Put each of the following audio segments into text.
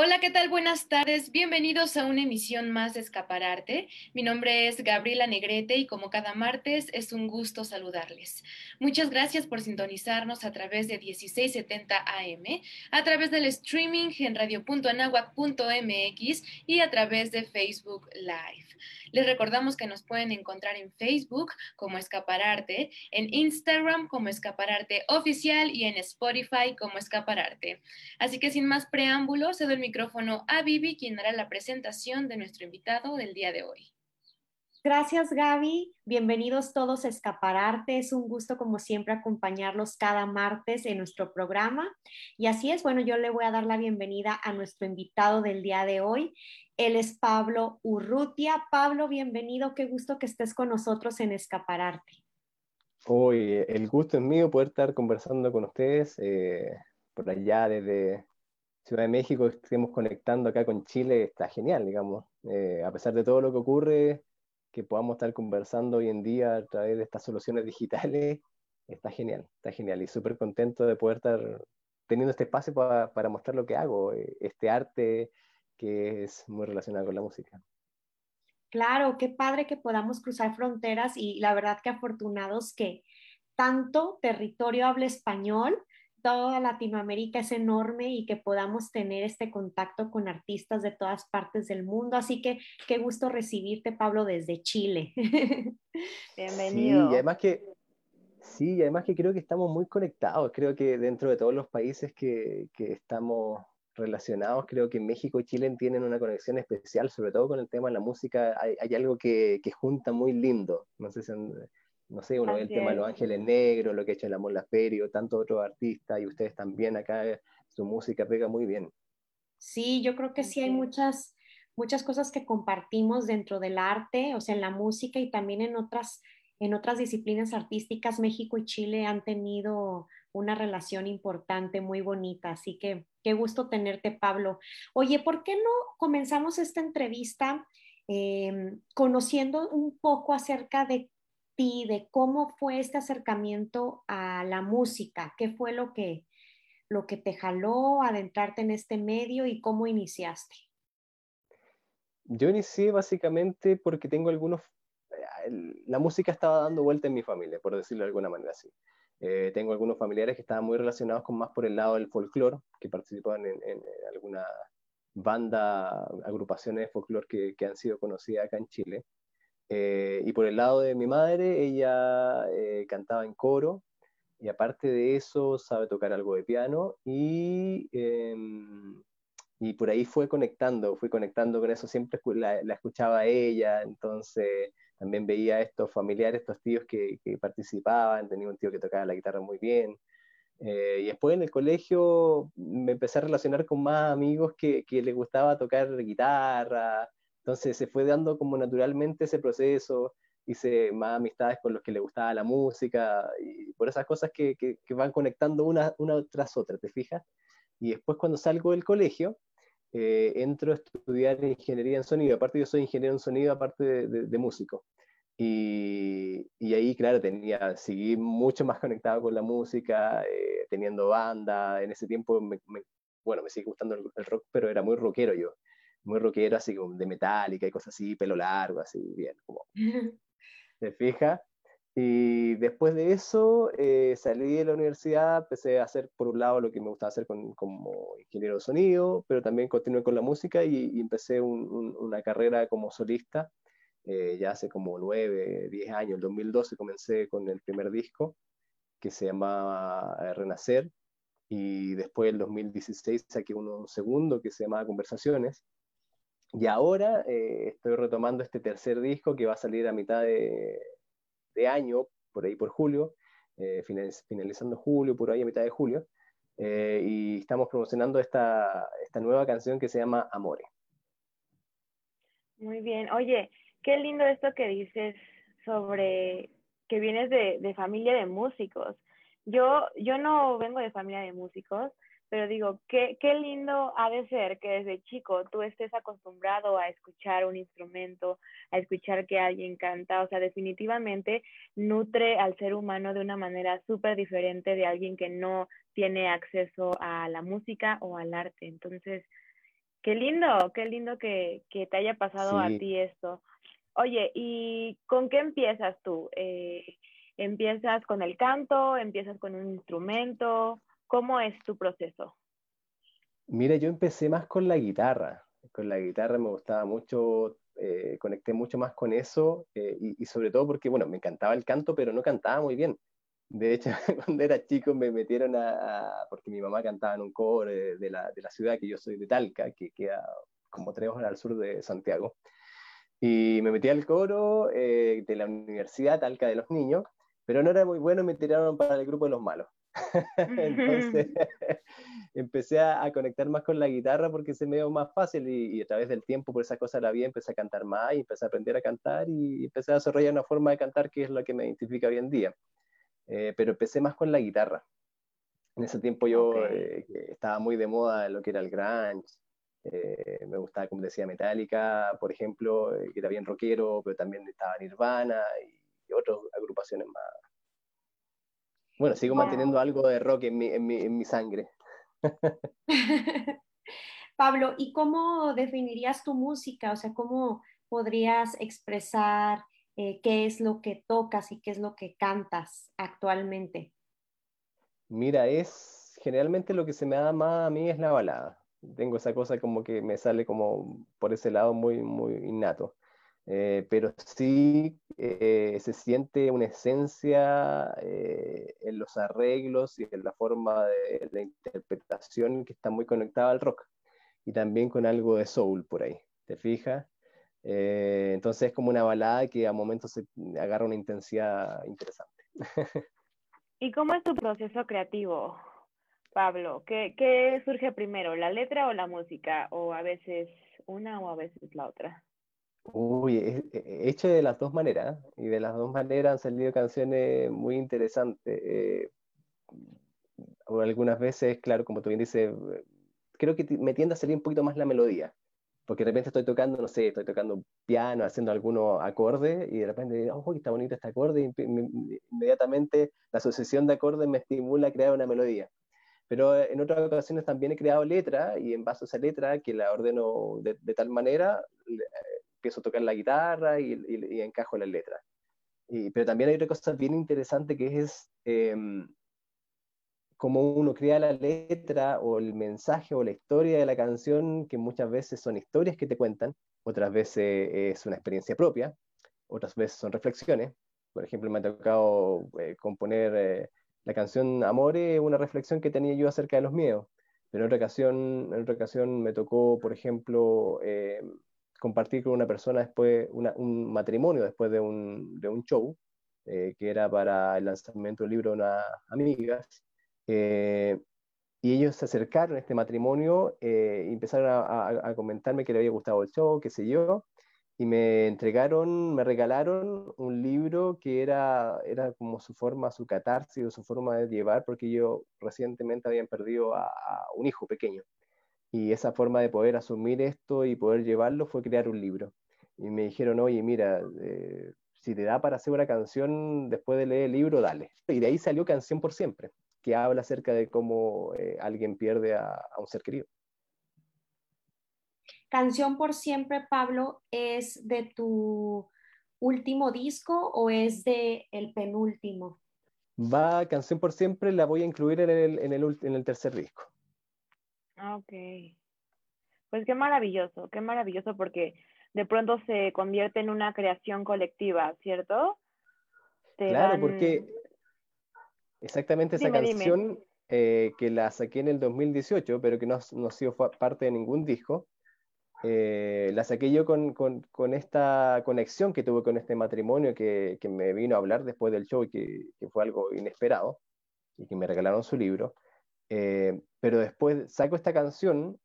Hola, ¿qué tal? Buenas tardes. Bienvenidos a una emisión más de Escapararte. Mi nombre es Gabriela Negrete y como cada martes es un gusto saludarles. Muchas gracias por sintonizarnos a través de 1670 AM, a través del streaming en radio.anahuac.mx y a través de Facebook Live. Les recordamos que nos pueden encontrar en Facebook como Escapararte, en Instagram como Escapararte Oficial y en Spotify como Escapararte. Así que sin más preámbulos, se doy micrófono a Vivi, quien hará la presentación de nuestro invitado del día de hoy. Gracias Gaby, bienvenidos todos a Escapararte, es un gusto como siempre acompañarlos cada martes en nuestro programa y así es, bueno, yo le voy a dar la bienvenida a nuestro invitado del día de hoy, él es Pablo Urrutia. Pablo, bienvenido, qué gusto que estés con nosotros en Escapararte. Hoy el gusto es mío poder estar conversando con ustedes eh, por allá desde Ciudad de México estemos conectando acá con Chile, está genial, digamos. Eh, a pesar de todo lo que ocurre, que podamos estar conversando hoy en día a través de estas soluciones digitales, está genial, está genial. Y súper contento de poder estar teniendo este espacio para, para mostrar lo que hago, eh, este arte que es muy relacionado con la música. Claro, qué padre que podamos cruzar fronteras y la verdad que afortunados que tanto territorio habla español toda Latinoamérica es enorme y que podamos tener este contacto con artistas de todas partes del mundo. Así que qué gusto recibirte, Pablo, desde Chile. Bienvenido. Sí, y además que, sí, y además que creo que estamos muy conectados. Creo que dentro de todos los países que, que estamos relacionados, creo que México y Chile tienen una conexión especial, sobre todo con el tema de la música. Hay, hay algo que, que, junta muy lindo. No sé si no sé, uno ve el tema de Los Ángeles Negros, lo que ha hecho el Amor Laferio, tantos otros artistas, y ustedes también acá, su música pega muy bien. Sí, yo creo que sí hay muchas, muchas cosas que compartimos dentro del arte, o sea, en la música y también en otras, en otras disciplinas artísticas. México y Chile han tenido una relación importante, muy bonita, así que qué gusto tenerte, Pablo. Oye, ¿por qué no comenzamos esta entrevista eh, conociendo un poco acerca de de cómo fue este acercamiento a la música, qué fue lo que, lo que te jaló adentrarte en este medio y cómo iniciaste. Yo inicié básicamente porque tengo algunos, la música estaba dando vuelta en mi familia, por decirlo de alguna manera así. Eh, tengo algunos familiares que estaban muy relacionados con más por el lado del folclore, que participaban en, en, alguna banda, agrupaciones de folclore que, que, han sido conocidas acá en Chile. Eh, y por el lado de mi madre, ella eh, cantaba en coro y aparte de eso sabe tocar algo de piano y, em, y por ahí fue conectando, fui conectando con eso, siempre la, escuchaba a ella, entonces también veía a estos familiares, estos tíos que, que, participaban, tenía un tío que tocaba la guitarra muy bien. Eh, y después en el colegio me empecé a relacionar con más amigos que, que les gustaba tocar guitarra, entonces se fue dando como naturalmente ese proceso, hice más amistades con los que le gustaba la música, y por esas cosas que, que, van conectando una, una tras otra, ¿te fijas? Y después cuando salgo del colegio, eh, entro a estudiar ingeniería en sonido, aparte yo soy ingeniero en sonido, aparte de, de, músico. Y, y, ahí, claro, tenía, seguí mucho más conectado con la música, eh, teniendo banda, en ese tiempo, me, bueno, me sigue gustando el, el, rock, pero era muy rockero yo muy rockero, así como de metálica y cosas así, pelo largo, así, bien, como, ¿te fijas? Y después de eso eh, salí de la universidad, empecé a hacer por un lado lo que me gustaba hacer con, como ingeniero de sonido, pero también continué con la música y, y empecé un, un, una carrera como solista. Eh, ya hace como nueve, diez años, en 2012 comencé con el primer disco que se llamaba eh, Renacer y después en 2016 saqué uno, un segundo que se llamaba Conversaciones y ahora eh, estoy retomando este tercer disco que va a salir a mitad de, año, por ahí por julio, eh, finalizando julio, por ahí a mitad de julio, eh, y estamos promocionando esta, esta nueva canción que se llama Amore. Muy bien, oye, qué lindo esto que dices sobre que vienes de, de familia de músicos. Yo, yo no vengo de familia de músicos, pero digo, qué, qué lindo ha de ser que desde chico tú estés acostumbrado a escuchar un instrumento, a escuchar que alguien canta, o sea, definitivamente nutre al ser humano de una manera súper diferente de alguien que no tiene acceso a la música o al arte. Entonces, Qué lindo, qué lindo que, te haya pasado a ti esto. Oye, ¿y con qué empiezas tú? Eh, ¿Empiezas con el canto? ¿Empiezas con un instrumento? ¿Cómo es tu proceso? Mira, yo empecé más con la guitarra. Con la guitarra me gustaba mucho, eh, conecté mucho más con eso eh, y, sobre todo porque, bueno, me encantaba el canto, pero no cantaba muy bien. De hecho, cuando era chico me metieron a, porque mi mamá cantaba en un coro de, la, de la ciudad, que yo soy de Talca, que queda como tres horas al sur de Santiago. Y me metí al coro eh, de la Universidad Talca de los Niños, pero no era muy bueno y me tiraron para el grupo de los malos. Entonces empecé a, conectar más con la guitarra porque se me dio más fácil y, a través del tiempo por esa cosa la vi, empecé a cantar más y empecé a aprender a cantar y empecé a desarrollar una forma de cantar que es lo que me identifica hoy en día. Eh, pero empecé más con la guitarra. En ese tiempo yo eh, estaba muy de moda lo que era el grunge, eh, me gustaba, como decía, Metallica, por ejemplo, que era bien rockero, pero también estaba Nirvana y, otras agrupaciones más. Bueno, sigo manteniendo algo de rock en mi, en mi, en mi sangre. Pablo, ¿y cómo definirías tu música? O sea, ¿cómo podrías expresar eh, qué es lo que tocas y qué es lo que cantas actualmente? Mira, es generalmente lo que se me da más a mí es la balada. Tengo esa cosa como que me sale como por ese lado muy, muy innato. Eh, pero sí eh, se siente una esencia en los arreglos y en la forma de la interpretación que está muy conectada al rock y también con algo de soul por ahí, ¿te fijas? Eh, entonces es como una balada que a momentos se agarra una intensidad interesante. ¿Y cómo es tu proceso creativo, Pablo? ¿Qué, surge primero, la letra o la música? ¿O a veces una o a veces la otra? Uy, he hecho de las dos maneras y de las dos maneras han salido canciones muy interesantes. Eh, algunas veces, claro, como tú bien dices, creo que me tiende a salir un poquito más la melodía porque de repente estoy tocando, no sé, estoy tocando piano, haciendo algunos acordes, y de repente, oh, está bonito este acorde, y inmediatamente la asociación de acordes me estimula a crear una melodía. Pero en otras ocasiones también he creado letra, y en base a esa letra, que la ordeno de, tal manera, empiezo a tocar la guitarra y, y, encajo la letra. Y, pero también hay otra cosa bien interesante que es em, cómo uno crea la letra o el mensaje o la historia de la canción, que muchas veces son historias que te cuentan, otras veces es una experiencia propia, otras veces son reflexiones. Por ejemplo, me ha tocado eh, componer eh, la canción Amore, una reflexión que tenía yo acerca de los miedos. Pero en otra ocasión, en otra ocasión me tocó, por ejemplo, eh, compartir con una persona después, un matrimonio después de un, de un show, que era para el lanzamiento del libro de unas amigas, eh, y ellos se acercaron a este matrimonio eh, y empezaron a, comentarme que le había gustado el show, qué sé yo, y me entregaron, me regalaron un libro que era, era como su forma, su catarsis o su forma de llevar, porque yo recientemente habían perdido a, un hijo pequeño. Y esa forma de poder asumir esto y poder llevarlo fue crear un libro. Y me dijeron, oye, mira, eh, si te da para hacer una canción después de leer el libro, dale. Y de ahí salió Canción por Siempre que habla acerca de cómo eh, alguien pierde a, un ser querido. Canción por siempre, Pablo, ¿es de tu último disco o es de el penúltimo? Va, Canción por siempre la voy a incluir en el, en el, en el tercer disco. Ah, ok. Pues qué maravilloso, qué maravilloso porque de pronto se convierte en una creación colectiva, ¿cierto? claro, porque Exactamente esa canción eh, que la saqué en el 2018, pero que no, no ha sido parte de ningún disco, eh, la saqué yo con, con, con, esta conexión que tuve con este matrimonio que, que me vino a hablar después del show y que, que, fue algo inesperado y que me regalaron su libro. Eh, pero después saco esta canción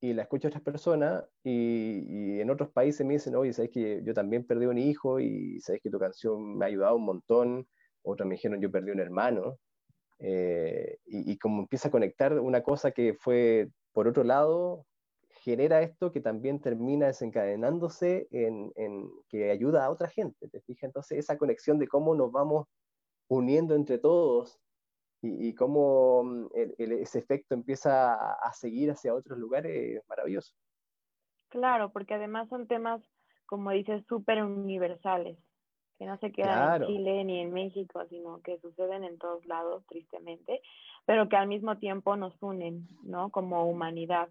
y la escucho a otras personas y, en otros países me dicen, oye, sabes que yo también perdí un hijo y sabes que tu canción me ha ayudado un montón otros me dijeron yo perdí un hermano, eh, y, como empieza a conectar una cosa que fue por otro lado, genera esto que también termina desencadenándose en, que ayuda a otra gente, ¿te fijas? Entonces esa conexión de cómo nos vamos uniendo entre todos y, cómo mm, ese efecto empieza a, seguir hacia otros lugares es maravilloso. Claro, porque además son temas, como dices, súper universales, que no se quedan en Chile ni en México, sino que suceden en todos lados, tristemente, pero que al mismo tiempo nos unen, ¿no? Como humanidad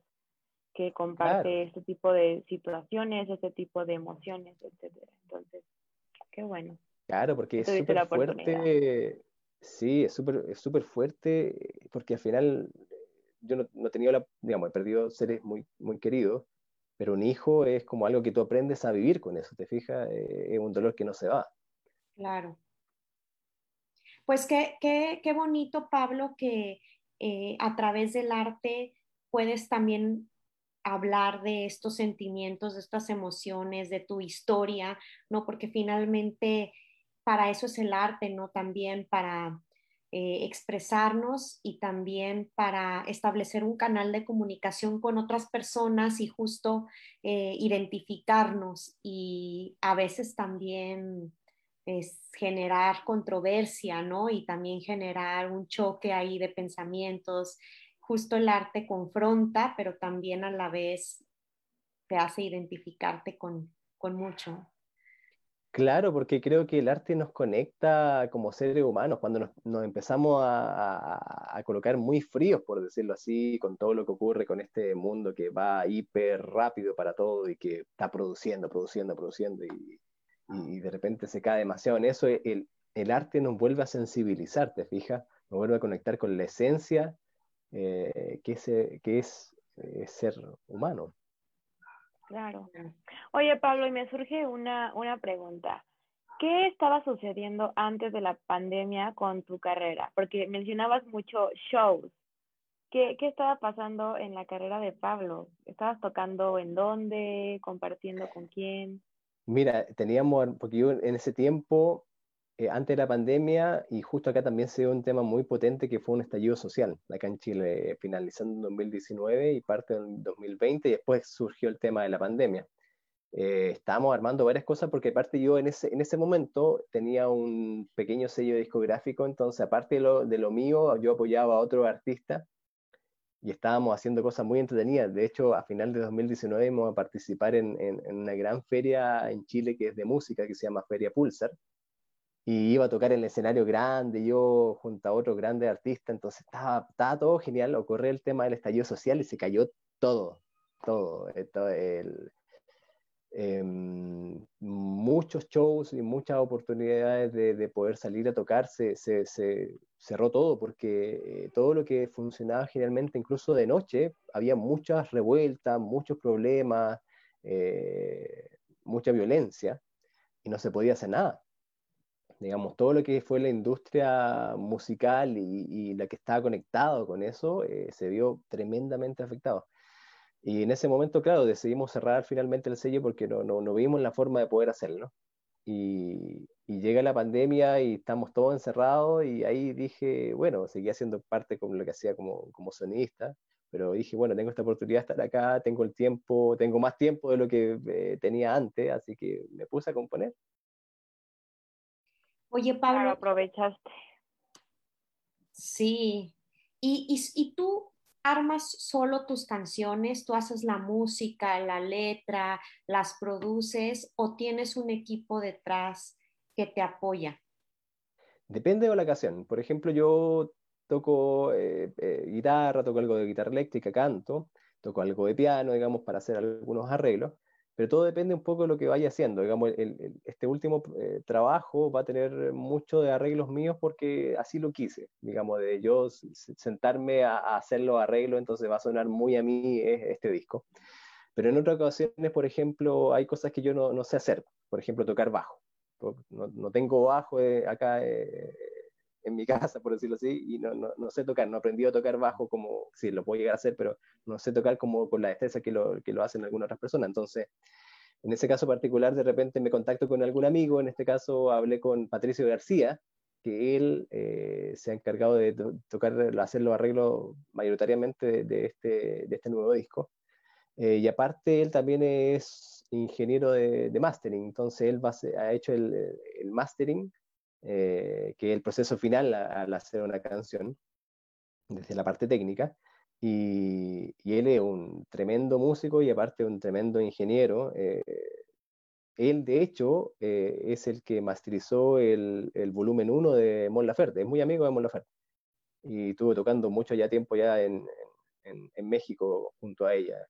que comparte este tipo de situaciones, este tipo de emociones, etcétera. Entonces, qué bueno. Claro, porque es súper fuerte, sí, es súper es súper fuerte, porque al final yo no, no he la, digamos, perdido seres muy, muy queridos, pero un hijo es como algo que tú aprendes a vivir con eso, ¿te fijas? Eh, es un dolor que no se va. Claro. Pues qué, qué, qué bonito, Pablo, que eh, a través del arte puedes también hablar de estos sentimientos, de estas emociones, de tu historia, ¿no? Porque finalmente para eso es el arte, ¿no? También para eh, expresarnos y también para establecer un canal de comunicación con otras personas y justo eh, identificarnos y a veces también es generar controversia, ¿no? Y también generar un choque ahí de pensamientos. Justo el arte confronta, pero también a la vez te hace identificarte con, con mucho. Claro, porque creo que el arte nos conecta como seres humanos, cuando nos, empezamos a, colocar muy fríos, por decirlo así, con todo lo que ocurre con este mundo que va hiper rápido para todo y que está produciendo, produciendo, produciendo y, de repente se cae demasiado en eso, el, arte nos vuelve a sensibilizar, ¿te fijas? Nos vuelve a conectar con la esencia eh, que, es, eh, ser humano. Claro. Oye, Pablo, y me surge una, una pregunta. ¿Qué estaba sucediendo antes de la pandemia con tu carrera? Porque mencionabas mucho shows. ¿Qué, ¿Qué estaba pasando en la carrera de Pablo? ¿Estabas tocando en dónde? ¿Compartiendo con quién? Mira, teníamos, porque yo en ese tiempo eh, antes de la pandemia, y justo acá también se dio un tema muy potente que fue un estallido social, acá en Chile, finalizando en 2019 y parte en 2020, y después surgió el tema de la pandemia. Eh, estábamos armando varias cosas porque aparte yo en ese, en ese momento tenía un pequeño sello discográfico, entonces aparte de lo, de lo mío, yo apoyaba a otro artista y estábamos haciendo cosas muy entretenidas. De hecho, a final de 2019 íbamos a participar en, en, en, una gran feria en Chile que es de música, que se llama Feria Pulsar, y iba a tocar en el escenario grande, yo junto a otro grande artista, entonces estaba, todo genial, ocurrió el tema del estallido social y se cayó todo, todo, el, em, muchos shows y muchas oportunidades de, poder salir a tocar, se, se, cerró todo, porque eh, todo lo que funcionaba generalmente, incluso de noche, había muchas revueltas, muchos problemas, eh, mucha violencia, y no se podía hacer nada digamos, todo lo que fue la industria musical y, la que estaba conectado con eso eh, se vio tremendamente afectado. Y en ese momento, claro, decidimos cerrar finalmente el sello porque no, no, no vimos la forma de poder hacerlo. Y, y, llega la pandemia y estamos todos encerrados y ahí dije, bueno, seguía haciendo parte con lo que hacía como, como sonista, pero dije, bueno, tengo esta oportunidad de estar acá, tengo el tiempo, tengo más tiempo de lo que eh, tenía antes, así que me puse a componer Oye, Pablo. aprovechaste. Sí. ¿Y, y, tú armas solo tus canciones? ¿Tú haces la música, la letra, las produces o tienes un equipo detrás que te apoya? Depende de la ocasión. Por ejemplo, yo toco eh, eh, guitarra, toco algo de guitarra eléctrica, canto, toco algo de piano, digamos, para hacer algunos arreglos pero todo depende un poco de lo que vaya haciendo. Digamos, este último eh, trabajo va a tener mucho de arreglos míos porque así lo quise, digamos, de yo sentarme a, hacer los arreglos, entonces va a sonar muy a mí este disco. Pero en otras ocasiones, por ejemplo, hay cosas que yo no, no sé hacer, por ejemplo, tocar bajo. No, no tengo bajo eh, acá eh, en mi casa, por decirlo así, y no, no, no, sé tocar, no he aprendido a tocar bajo como, sí, lo puedo llegar a hacer, pero no sé tocar como con la destreza que lo, que lo hacen algunas otras personas. Entonces, en ese caso particular, de repente me contacto con algún amigo, en este caso hablé con Patricio García, que él eh, se ha encargado de tocar, hacer los arreglos mayoritariamente de, este, de este nuevo disco. Eh, y aparte, él también es ingeniero de, de mastering, entonces él va, ha hecho el, el mastering eh, que es el proceso final al hacer una canción, desde la parte técnica. Y, él es un tremendo músico y aparte un tremendo ingeniero. Eh, él, de hecho, eh, es el que masterizó el, volumen 1 de Mon Laferte, es muy amigo de Mon Laferte. Y estuvo tocando mucho ya tiempo ya en México junto a ella.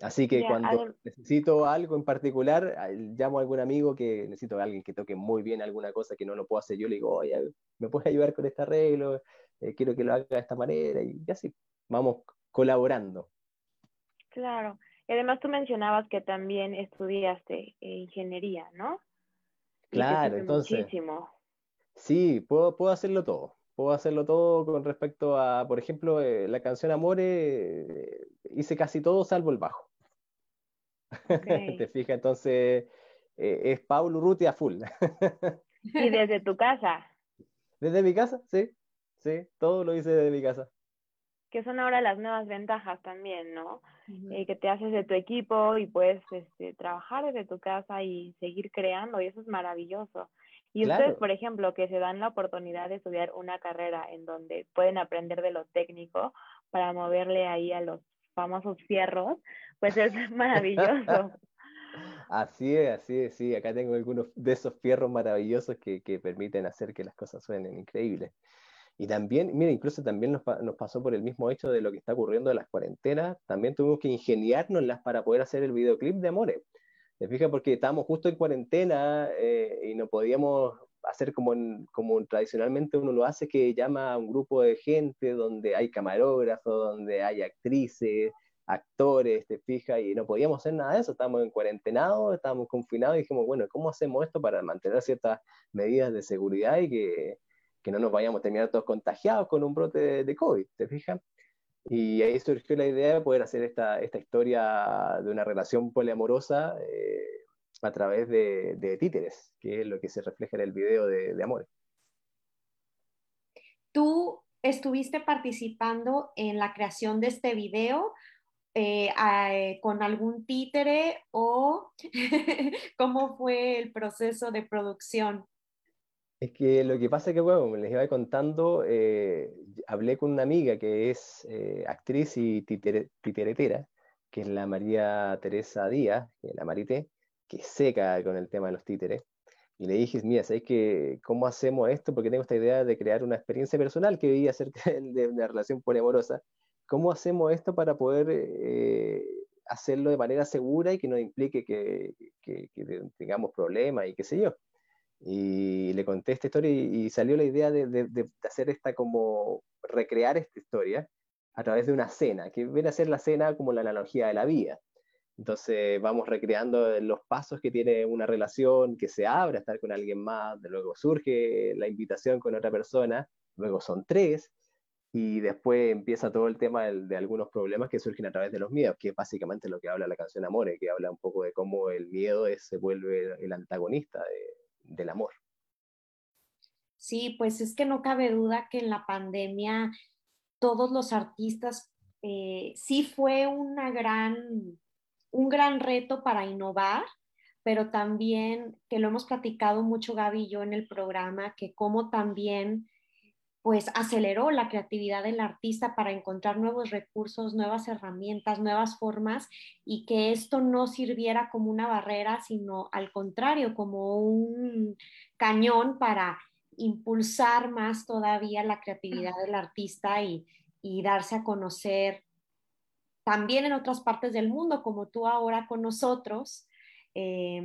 Así que cuando necesito algo en particular, llamo a algún amigo que necesito a alguien que toque muy bien alguna cosa que no lo puedo hacer yo, le digo, oye, ¿me puedes ayudar con este arreglo? Eh, quiero que lo haga de esta manera, y así vamos colaborando. Claro. Y además tú mencionabas que también estudiaste eh, ingeniería, ¿no? Claro, entonces. Sí, puedo, puedo hacerlo todo. Puedo hacerlo todo con respecto a, por ejemplo, eh, la canción Amore, hice casi todo salvo el bajo. ¿Te fijas? Entonces, es Paulo Ruti a full. ¿Y desde tu casa? Desde mi casa, sí. Sí, todo lo hice desde mi casa que son ahora las nuevas ventajas también, ¿no? Eh, que te haces de tu equipo y puedes este, trabajar desde tu casa y seguir creando, y eso es maravilloso. Y ustedes, por ejemplo, que se dan la oportunidad de estudiar una carrera en donde pueden aprender de lo técnico para moverle ahí a los famosos fierros, pues es maravilloso. Así es, así es, sí, acá tengo algunos de esos fierros maravillosos que, que permiten hacer que las cosas suenen increíbles. Y también, mira, incluso también nos, pasó por el mismo hecho de lo que está ocurriendo en las cuarentenas, también tuvimos que ingeniárnoslas para poder hacer el videoclip de Amore. ¿Te fijas? Porque estábamos justo en cuarentena eh, y no podíamos hacer como, como tradicionalmente uno lo hace, que llama a un grupo de gente donde hay camarógrafos, donde hay actrices, actores, te fijas, y no podíamos hacer nada de eso, estábamos en cuarentenados, estábamos confinados y dijimos, bueno, ¿cómo hacemos esto para mantener ciertas medidas de seguridad y que que no nos vayamos a terminar todos contagiados con un brote de, COVID, ¿te fijas? Y ahí surgió la idea de poder hacer esta, esta historia de una relación poliamorosa eh, a través de, títeres, que es lo que se refleja en el video de, de Amores. Tú estuviste participando en la creación de este video eh, eh, con algún títere o cómo fue el proceso de producción? Es que lo que pasa es que, bueno, les iba contando, eh, hablé con una amiga que es eh, actriz y titeretera, que es la María Teresa Díaz, la Marité, que seca con el tema de los títeres. Y le dije, mira, ¿sabes que, cómo hacemos esto? Porque tengo esta idea de crear una experiencia personal que veía acerca de una relación poliamorosa. ¿Cómo hacemos esto para poder eh, hacerlo de manera segura y que no implique que, que tengamos problemas y qué sé yo? Y le conté esta historia y, salió la idea de, de, hacer esta como recrear esta historia a través de una cena, que viene a ser la cena como la analogía de la vida. Entonces vamos recreando los pasos que tiene una relación, que se abre a estar con alguien más, luego surge la invitación con otra persona, luego son tres, y después empieza todo el tema de, algunos problemas que surgen a través de los miedos, que es básicamente lo que habla la canción Amore, que habla un poco de cómo el miedo se vuelve el antagonista de, del amor. Sí, pues es que no cabe duda que en la pandemia todos los artistas eh, sí fue una gran, un gran reto para innovar, pero también que lo hemos platicado mucho Gaby y yo en el programa, que como también pues aceleró la creatividad del artista para encontrar nuevos recursos, nuevas herramientas, nuevas formas y que esto no sirviera como una barrera, sino al contrario, como un cañón para impulsar más todavía la creatividad del artista y, darse a conocer también en otras partes del mundo, como tú ahora con nosotros, eh,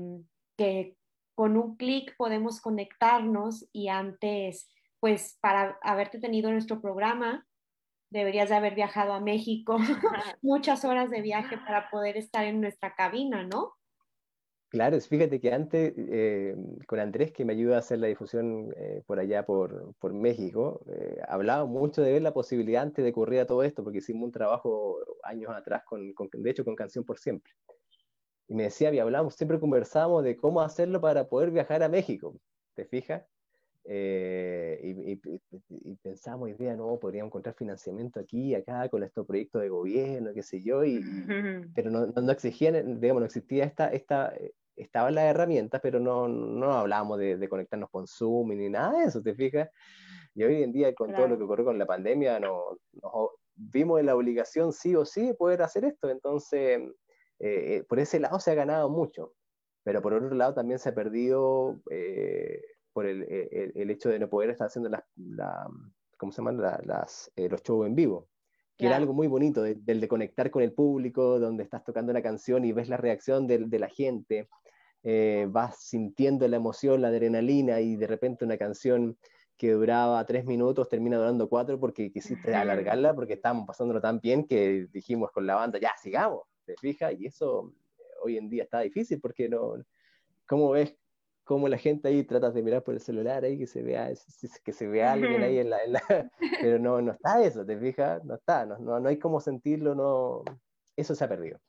que con un clic podemos conectarnos y antes pues para haberte tenido en nuestro programa, deberías de haber viajado a México, muchas horas de viaje para poder estar en nuestra cabina, ¿no? Claro, fíjate que antes, eh, con Andrés, que me ayuda a hacer la difusión eh, por allá, por, por México, eh, hablaba mucho de ver la posibilidad antes de ocurrir a todo esto, porque hicimos un trabajo años atrás, con, con, de hecho, con Canción por Siempre. Y me decía, y hablamos, siempre conversábamos de cómo hacerlo para poder viajar a México, ¿te fijas? Eh, y, pensamos, idea, no, podríamos encontrar financiamiento aquí, acá, con estos proyectos de gobierno, qué sé yo, y, pero no, no, exigían, digamos, no existía esta, esta, estaban las herramientas, pero no, no hablábamos de, conectarnos con Zoom ni nada de eso, ¿te fijas? Y hoy en día, con todo lo que ocurrió con la pandemia, no, vimos en la obligación sí o sí de poder hacer esto. Entonces, eh, eh, por ese lado se ha ganado mucho, pero por otro lado también se ha perdido por el, el, hecho de no poder estar haciendo las, la, ¿cómo se llaman? las, los shows en vivo que era algo muy bonito, del de conectar con el público, donde estás tocando una canción y ves la reacción de, de la gente, eh, vas sintiendo la emoción, la adrenalina y de repente una canción que duraba tres minutos termina durando cuatro porque quisiste alargarla porque estábamos pasándolo tan bien que dijimos con la banda, ya, sigamos, ¿te fijas? Y eso eh, hoy en día está difícil porque no, ¿cómo ves cómo la gente ahí trata de mirar por el celular ahí que se vea que se vea alguien ahí en la, pero no no está eso te fijas no está no, no, no hay cómo sentirlo no eso se ha perdido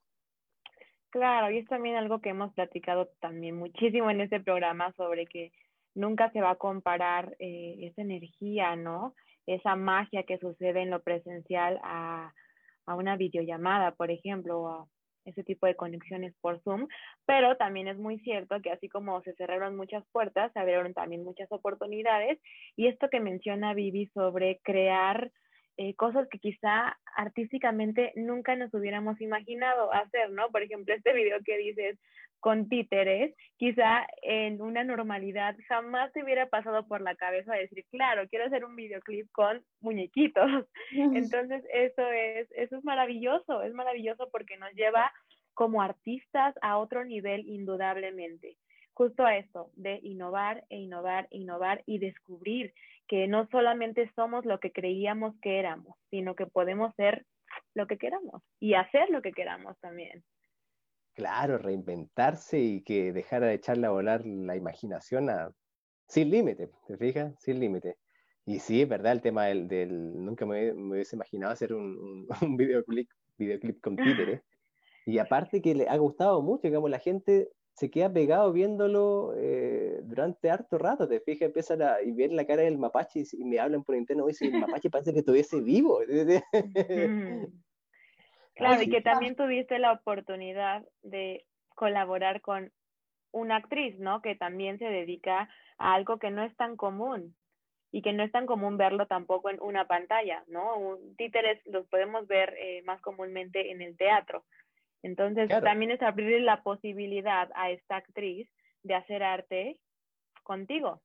Claro, y es también algo que hemos platicado también muchísimo en este programa sobre que nunca se va a comparar eh, esa energía, ¿no? Esa magia que sucede en lo presencial a, a una videollamada, por ejemplo, o a ese tipo de conexiones por Zoom, pero también es muy cierto que así como se cerraron muchas puertas, se abrieron también muchas oportunidades y esto que menciona Vivi sobre crear eh, cosas que quizá artísticamente nunca nos hubiéramos imaginado hacer, ¿no? Por ejemplo, este video que dices con títeres, quizá en una normalidad jamás te hubiera pasado por la cabeza decir, claro, quiero hacer un videoclip con muñequitos. Entonces, eso es, eso es maravilloso, es maravilloso porque nos lleva como artistas a otro nivel indudablemente justo a eso, de innovar e innovar e innovar y descubrir que no solamente somos lo que creíamos que éramos, sino que podemos ser lo que queramos y hacer lo que queramos también. Claro, reinventarse y que dejara de echarle a volar la imaginación a... sin límite, ¿te fijas? Sin límite. Y sí, es verdad el tema del... del... Nunca me, hubiese imaginado hacer un, un, videoclip, videoclip con títeres. Y aparte que le ha gustado mucho, digamos, la gente se queda pegado viéndolo eh, durante harto rato, te fijas, empiezan a y ver la cara del mapache y, me hablan por internet, y el mapache parece que estuviese vivo. claro, y que también tuviste la oportunidad de colaborar con una actriz, ¿no? Que también se dedica a algo que no es tan común y que no es tan común verlo tampoco en una pantalla, ¿no? Un, títeres los podemos ver eh, más comúnmente en el teatro, entonces, también es abrir la posibilidad a esta actriz de hacer arte contigo.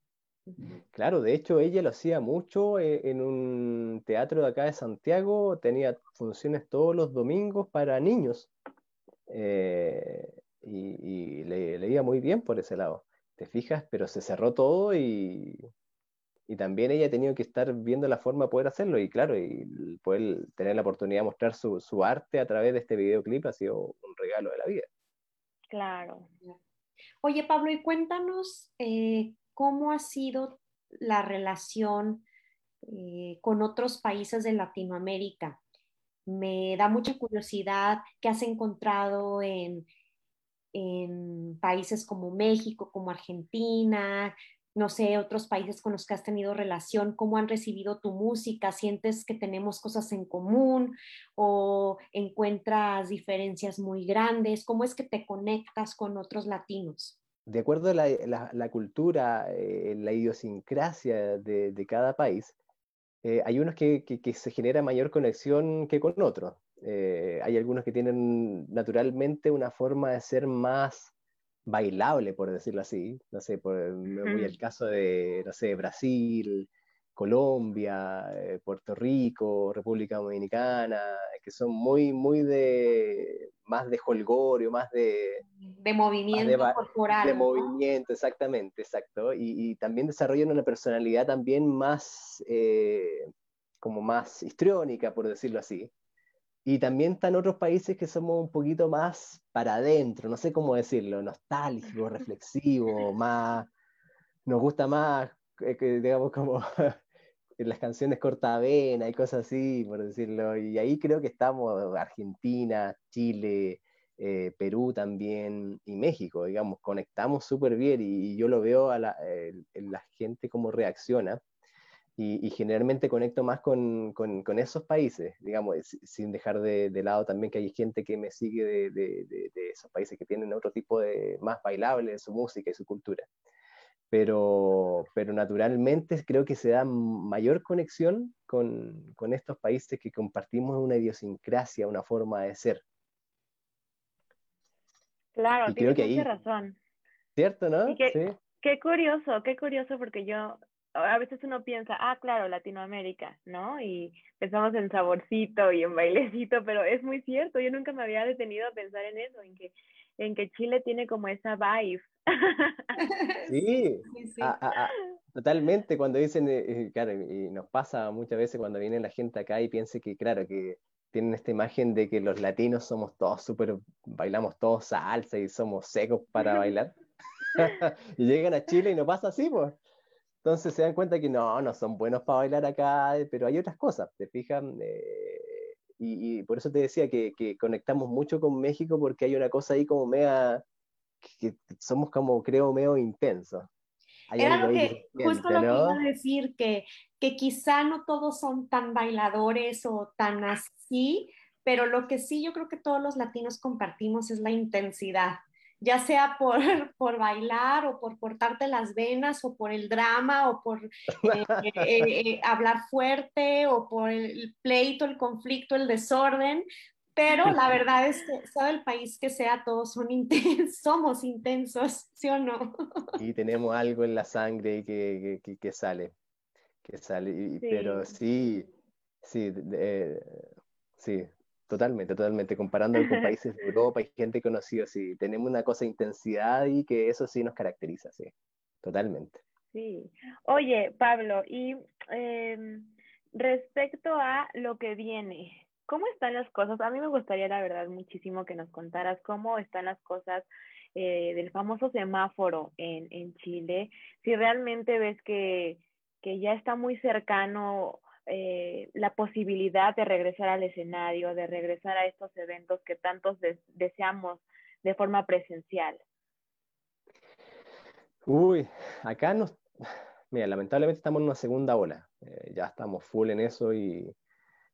Claro, de hecho ella lo hacía mucho eh, en un teatro de acá de Santiago, tenía funciones todos los domingos para niños eh, y, le, le, iba muy bien por ese lado, te fijas, pero se cerró todo y, y también ella ha tenido que estar viendo la forma de poder hacerlo y claro, y poder tener la oportunidad de mostrar su, su arte a través de este videoclip ha sido un regalo de la vida. Claro. Oye, Pablo, y cuéntanos eh, cómo ha sido la relación eh, con otros países de Latinoamérica. Me da mucha curiosidad qué has encontrado en, en países como México, como Argentina, no sé, otros países con los que has tenido relación, cómo han recibido tu música, sientes que tenemos cosas en común o encuentras diferencias muy grandes, cómo es que te conectas con otros latinos. De acuerdo a la, cultura, eh, la idiosincrasia de, cada país, eh, hay unos que, se genera mayor conexión que con otros. Eh, hay algunos que tienen naturalmente una forma de ser más bailable, por decirlo así. No sé, por, me voy al caso de, no sé, Brasil, Colombia, eh, Puerto Rico, República Dominicana, que son muy, muy de, más de holgorio, más de... De movimiento corporal. De movimiento, exactamente, exacto. Y, también desarrollan una personalidad también más, eh, como más histriónica, por decirlo así. Y también están otros países que somos un poquito más para adentro, no sé cómo decirlo, nostálgico, reflexivo, más, nos gusta más, eh, digamos, como las canciones cortavena y cosas así, por decirlo. Y ahí creo que estamos, Argentina, Chile, eh, Perú también y México, digamos, conectamos súper bien y, yo lo veo a la, la gente cómo reacciona y, generalmente conecto más con, con, esos países, digamos, sin dejar de, de, lado también que hay gente que me sigue de, de, de, esos países que tienen otro tipo de, más bailable de su música y su cultura. pero, pero naturalmente creo que se da mayor conexión con, con estos países que compartimos una idiosincrasia, una forma de ser. Claro, tienes mucha razón. ¿Cierto, no? sí. Qué curioso, qué curioso, porque yo a veces uno piensa, ah, claro, Latinoamérica, ¿no? Y pensamos en saborcito y en bailecito, pero es muy cierto, yo nunca me había detenido a pensar en eso, en que, en que Chile tiene como esa vibe. Sí, totalmente, cuando dicen, eh, eh, claro, y nos pasa muchas veces cuando viene la gente acá y piensa que, claro, que tienen esta imagen de que los latinos somos todos súper, bailamos todos salsa y somos secos para bailar. y llegan a Chile y no pasa así, pues. Entonces se dan cuenta que no, no son buenos para bailar acá, pero hay otras cosas, ¿te fijan? Eh, y, por eso te decía que, conectamos mucho con México porque hay una cosa ahí como mega, que, somos como creo medio intensos. Era lo que, justo lo que iba a decir, que, que quizá no todos son tan bailadores o tan así, pero lo que sí yo creo que todos los latinos compartimos es la intensidad ya sea por, por bailar o por cortarte las venas o por el drama o por eh, eh, eh, hablar fuerte o por el pleito, el conflicto, el desorden. Pero la verdad es que, sea el país que sea, todos son intensos, somos intensos, ¿sí o no? Y tenemos algo en la sangre que, que, que sale, que sale. Pero sí, sí, sí, Totalmente, totalmente. Comparando con países de Europa y gente conocida, sí, tenemos una cosa de intensidad y que eso sí nos caracteriza, sí, totalmente. Sí. Oye, Pablo, y em, respecto a lo que viene, ¿cómo están las cosas? A mí me gustaría, la verdad, muchísimo que nos contaras cómo están las cosas eh, del famoso semáforo en, en Chile, si realmente ves que, que ya está muy cercano eh, la posibilidad de regresar al escenario, de regresar a estos eventos que tantos deseamos de forma presencial? Uy, acá nos... Mira, lamentablemente estamos en una segunda ola. Eh, ya estamos full en eso y,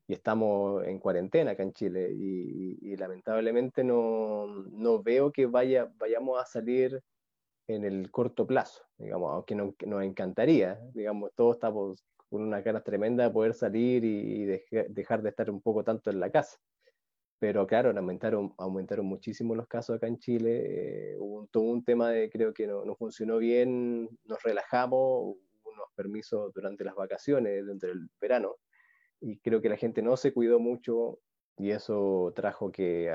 estamos en cuarentena acá en Chile. Y, lamentablemente no, no, veo que vaya, vayamos a salir en el corto plazo, digamos, aunque nos encantaría, digamos, todos estamos con una ganas tremenda de poder salir y, dejar de estar un poco tanto en la casa. Pero claro, aumentaron, aumentaron muchísimo los casos acá en Chile. Eh, hubo todo un tema de creo que no, no, funcionó bien, nos relajamos, unos permisos durante las vacaciones, dentro del verano, y creo que la gente no se cuidó mucho y eso trajo que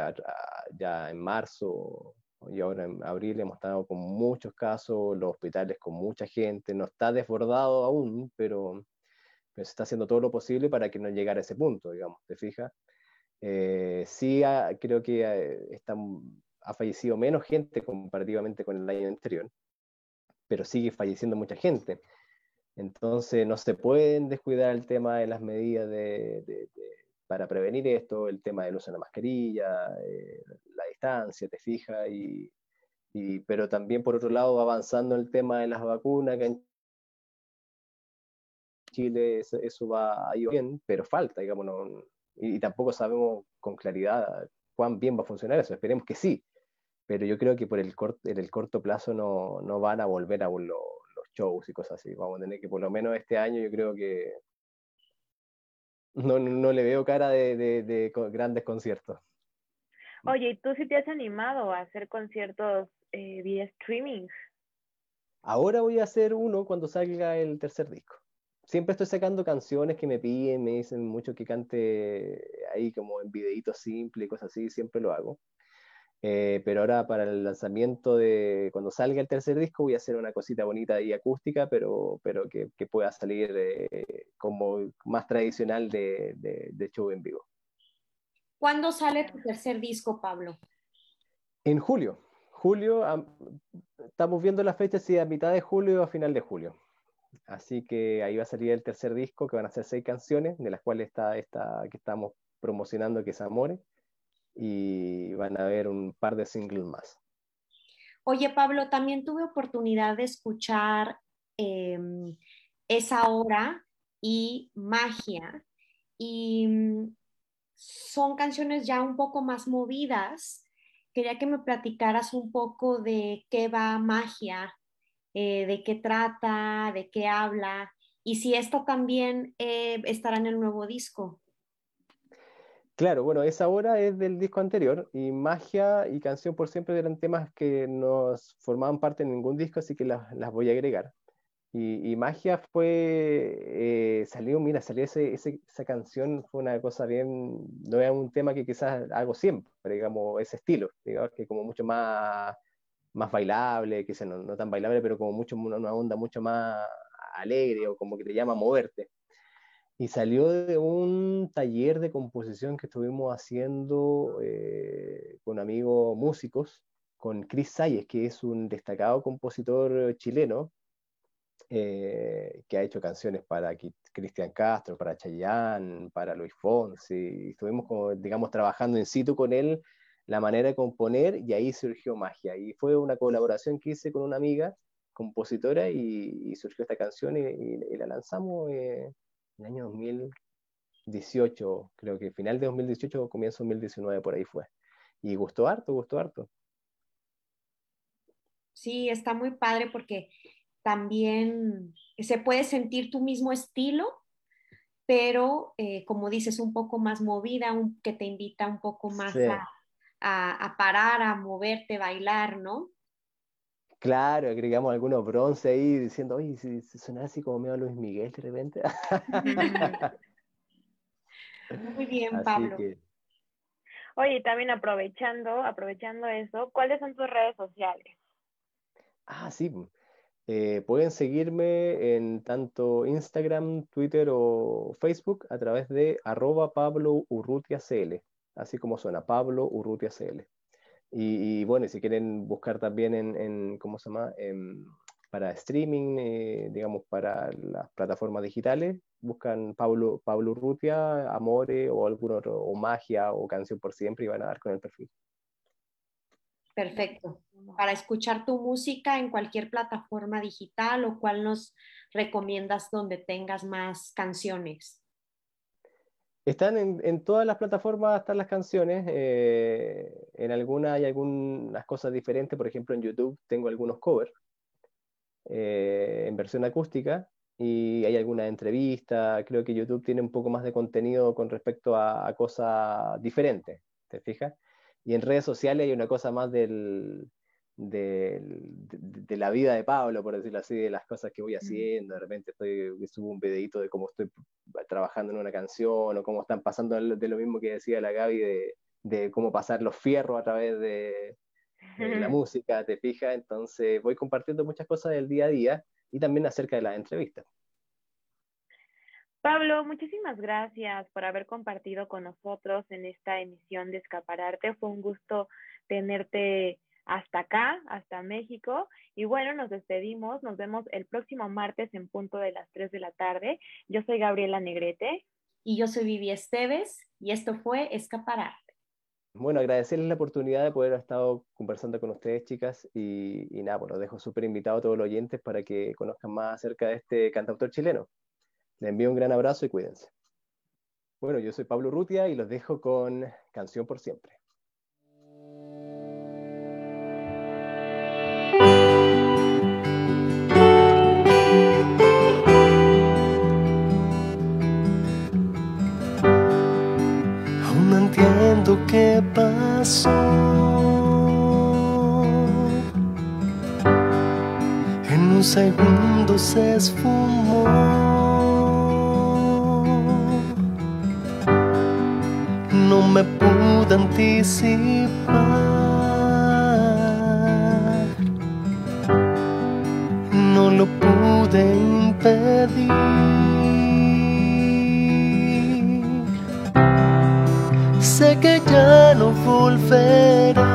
ya en marzo y ahora en abril hemos estado con muchos casos, los hospitales con mucha gente, no está desbordado aún, pero pero se está haciendo todo lo posible para que no llegara a ese punto, digamos, ¿te fijas? Eh, sí, creo que eh, ha fallecido menos gente comparativamente con el año anterior, pero sigue falleciendo mucha gente. Entonces, no se pueden descuidar el tema de las medidas de, para prevenir esto, el tema del uso de la mascarilla, eh, la distancia, te fijas, y, y, pero también por otro lado avanzando el tema de las vacunas, que en Chile eso, va a ir bien, pero falta, digamos, y, tampoco sabemos con claridad cuán bien va a funcionar eso, esperemos que sí, pero yo creo que por el en el corto plazo no, no van a volver a los, los shows y cosas así, vamos a tener que por lo menos este año yo creo que no, no le veo cara de, de, grandes conciertos. Oye, ¿y tú sí te has animado a hacer conciertos eh, vía streaming? Ahora voy a hacer uno cuando salga el tercer disco siempre estoy sacando canciones que me piden, me dicen mucho que cante ahí como en videitos simples y cosas así, siempre lo hago. Eh, pero ahora para el lanzamiento de cuando salga el tercer disco voy a hacer una cosita bonita y acústica, pero, pero que, que pueda salir eh, como más tradicional de, de, show en vivo. ¿Cuándo sale tu tercer disco, Pablo? En julio. Julio, estamos viendo la fecha si a mitad de julio o a final de julio. Así que ahí va a salir el tercer disco, que van a ser seis canciones, de las cuales está esta que estamos promocionando, que es Amore, y van a haber un par de singles más. Oye, Pablo, también tuve oportunidad de escuchar em, Esa Hora y Magia, y mm, son canciones ya un poco más movidas. Quería que me platicaras un poco de qué va Magia eh, de qué trata, de qué habla y si esta también eh, estará en el nuevo disco. Claro, bueno, esa obra es del disco anterior y Magia y Canción por Siempre eran temas que no formaban parte de ningún disco, así que las, las voy a agregar. Y, Magia fue, eh, salió, mira, salió ese, esa canción, fue una cosa bien, no era un tema que quizás hago siempre, pero digamos, ese estilo, digamos, que como mucho más, más bailable, quizás no, no tan bailable, pero como mucho, una onda mucho más alegre o como que te llama a moverte. Y salió de un taller de composición que estuvimos haciendo eh, con amigos músicos, con Chris Sayes, que es un destacado compositor chileno, eh, que ha hecho canciones para Cristian Castro, para Chayanne, para Luis Fonsi. Estuvimos, como, digamos, trabajando in situ con él la manera de componer y ahí surgió Magia. Y fue una colaboración que hice con una amiga compositora y, surgió esta canción y, la lanzamos eh, en el año 2018, creo que final de 2018 o comienzo de 2019 por ahí fue. Y gustó harto, gustó harto. Sí, está muy padre porque también se puede sentir tu mismo estilo, pero eh, como dices, un poco más movida, que te invita un poco más a, parar, a moverte, bailar, ¿no? Claro, agregamos algunos bronce ahí diciendo, oye, si, suena así como medio Luis Miguel de repente. Muy bien, Pablo. Oye, también aprovechando, aprovechando eso, ¿cuáles son tus redes sociales? Ah, sí. Eh, pueden seguirme en tanto Instagram, Twitter o Facebook a través de arroba Pablo Urrutia CL, así como suena, Pablo Urrutia CL. Y, bueno, si quieren buscar también en, ¿cómo se llama? para streaming, eh, digamos, para las plataformas digitales, buscan Pablo, Pablo Urrutia, Amore o algún otro, o Magia o Canción por Siempre y van a dar con el perfil. Perfecto. Para escuchar tu música en cualquier plataforma digital o cuál nos recomiendas donde tengas más canciones. Están en, todas las plataformas, están las canciones. Eh, en algunas hay algunas cosas diferentes. Por ejemplo, en YouTube tengo algunos covers eh, en versión acústica y hay alguna entrevista. Creo que YouTube tiene un poco más de contenido con respecto a, a cosas diferentes. ¿Te fijas? Y en redes sociales hay una cosa más del, de, la vida de Pablo, por decirlo así, de las cosas que voy haciendo. De repente estoy, subo un videito de cómo estoy trabajando en una canción o cómo están pasando de lo mismo que decía la Gaby de, de cómo pasar los fierros a través de, la música, ¿te fijas? Entonces voy compartiendo muchas cosas del día a día y también acerca de las entrevistas. Pablo, muchísimas gracias por haber compartido con nosotros en esta emisión de Escapararte. Fue un gusto tenerte hasta acá, hasta México. Y bueno, nos despedimos. Nos vemos el próximo martes en punto de las 3 de la tarde. Yo soy Gabriela Negrete. Y yo soy Vivi Esteves. Y esto fue Escapararte. Bueno, agradecerles la oportunidad de poder haber estado conversando con ustedes, chicas. Y, nada, bueno, dejo súper invitado a todos los oyentes para que conozcan más acerca de este cantautor chileno. Les envío un gran abrazo y cuídense. Bueno, yo soy Pablo Rutia y los dejo con Canción por Siempre. Entiendo qué pasó. En un segundo se esfumó. no me pude anticipar. No lo pude impedir. Sé que ya no volverás.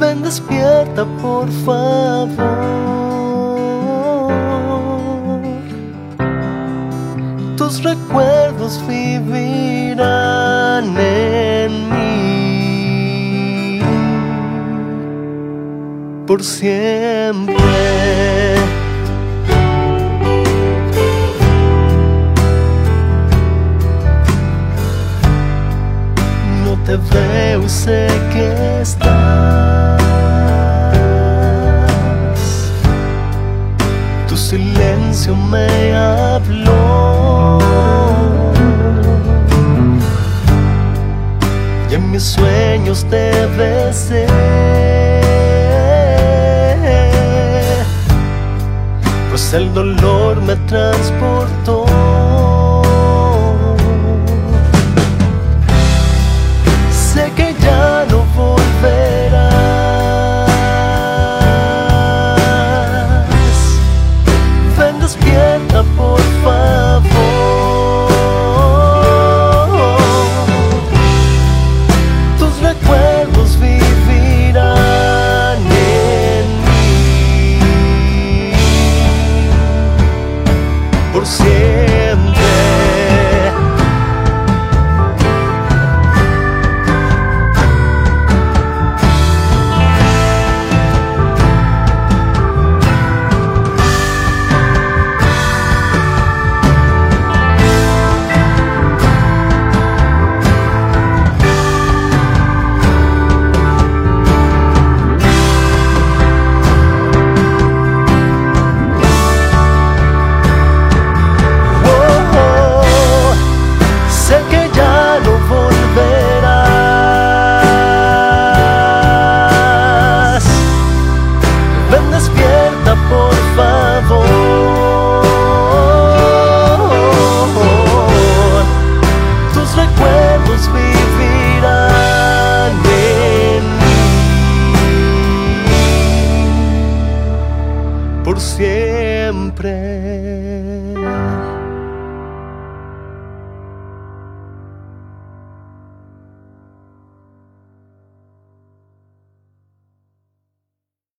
Ven despierta, por favor. recuerdos vivirán en mí por siempre. Te veo sé que estás. Tu silencio me habló. Y en mis sueños te besé. Pues el dolor me transportó.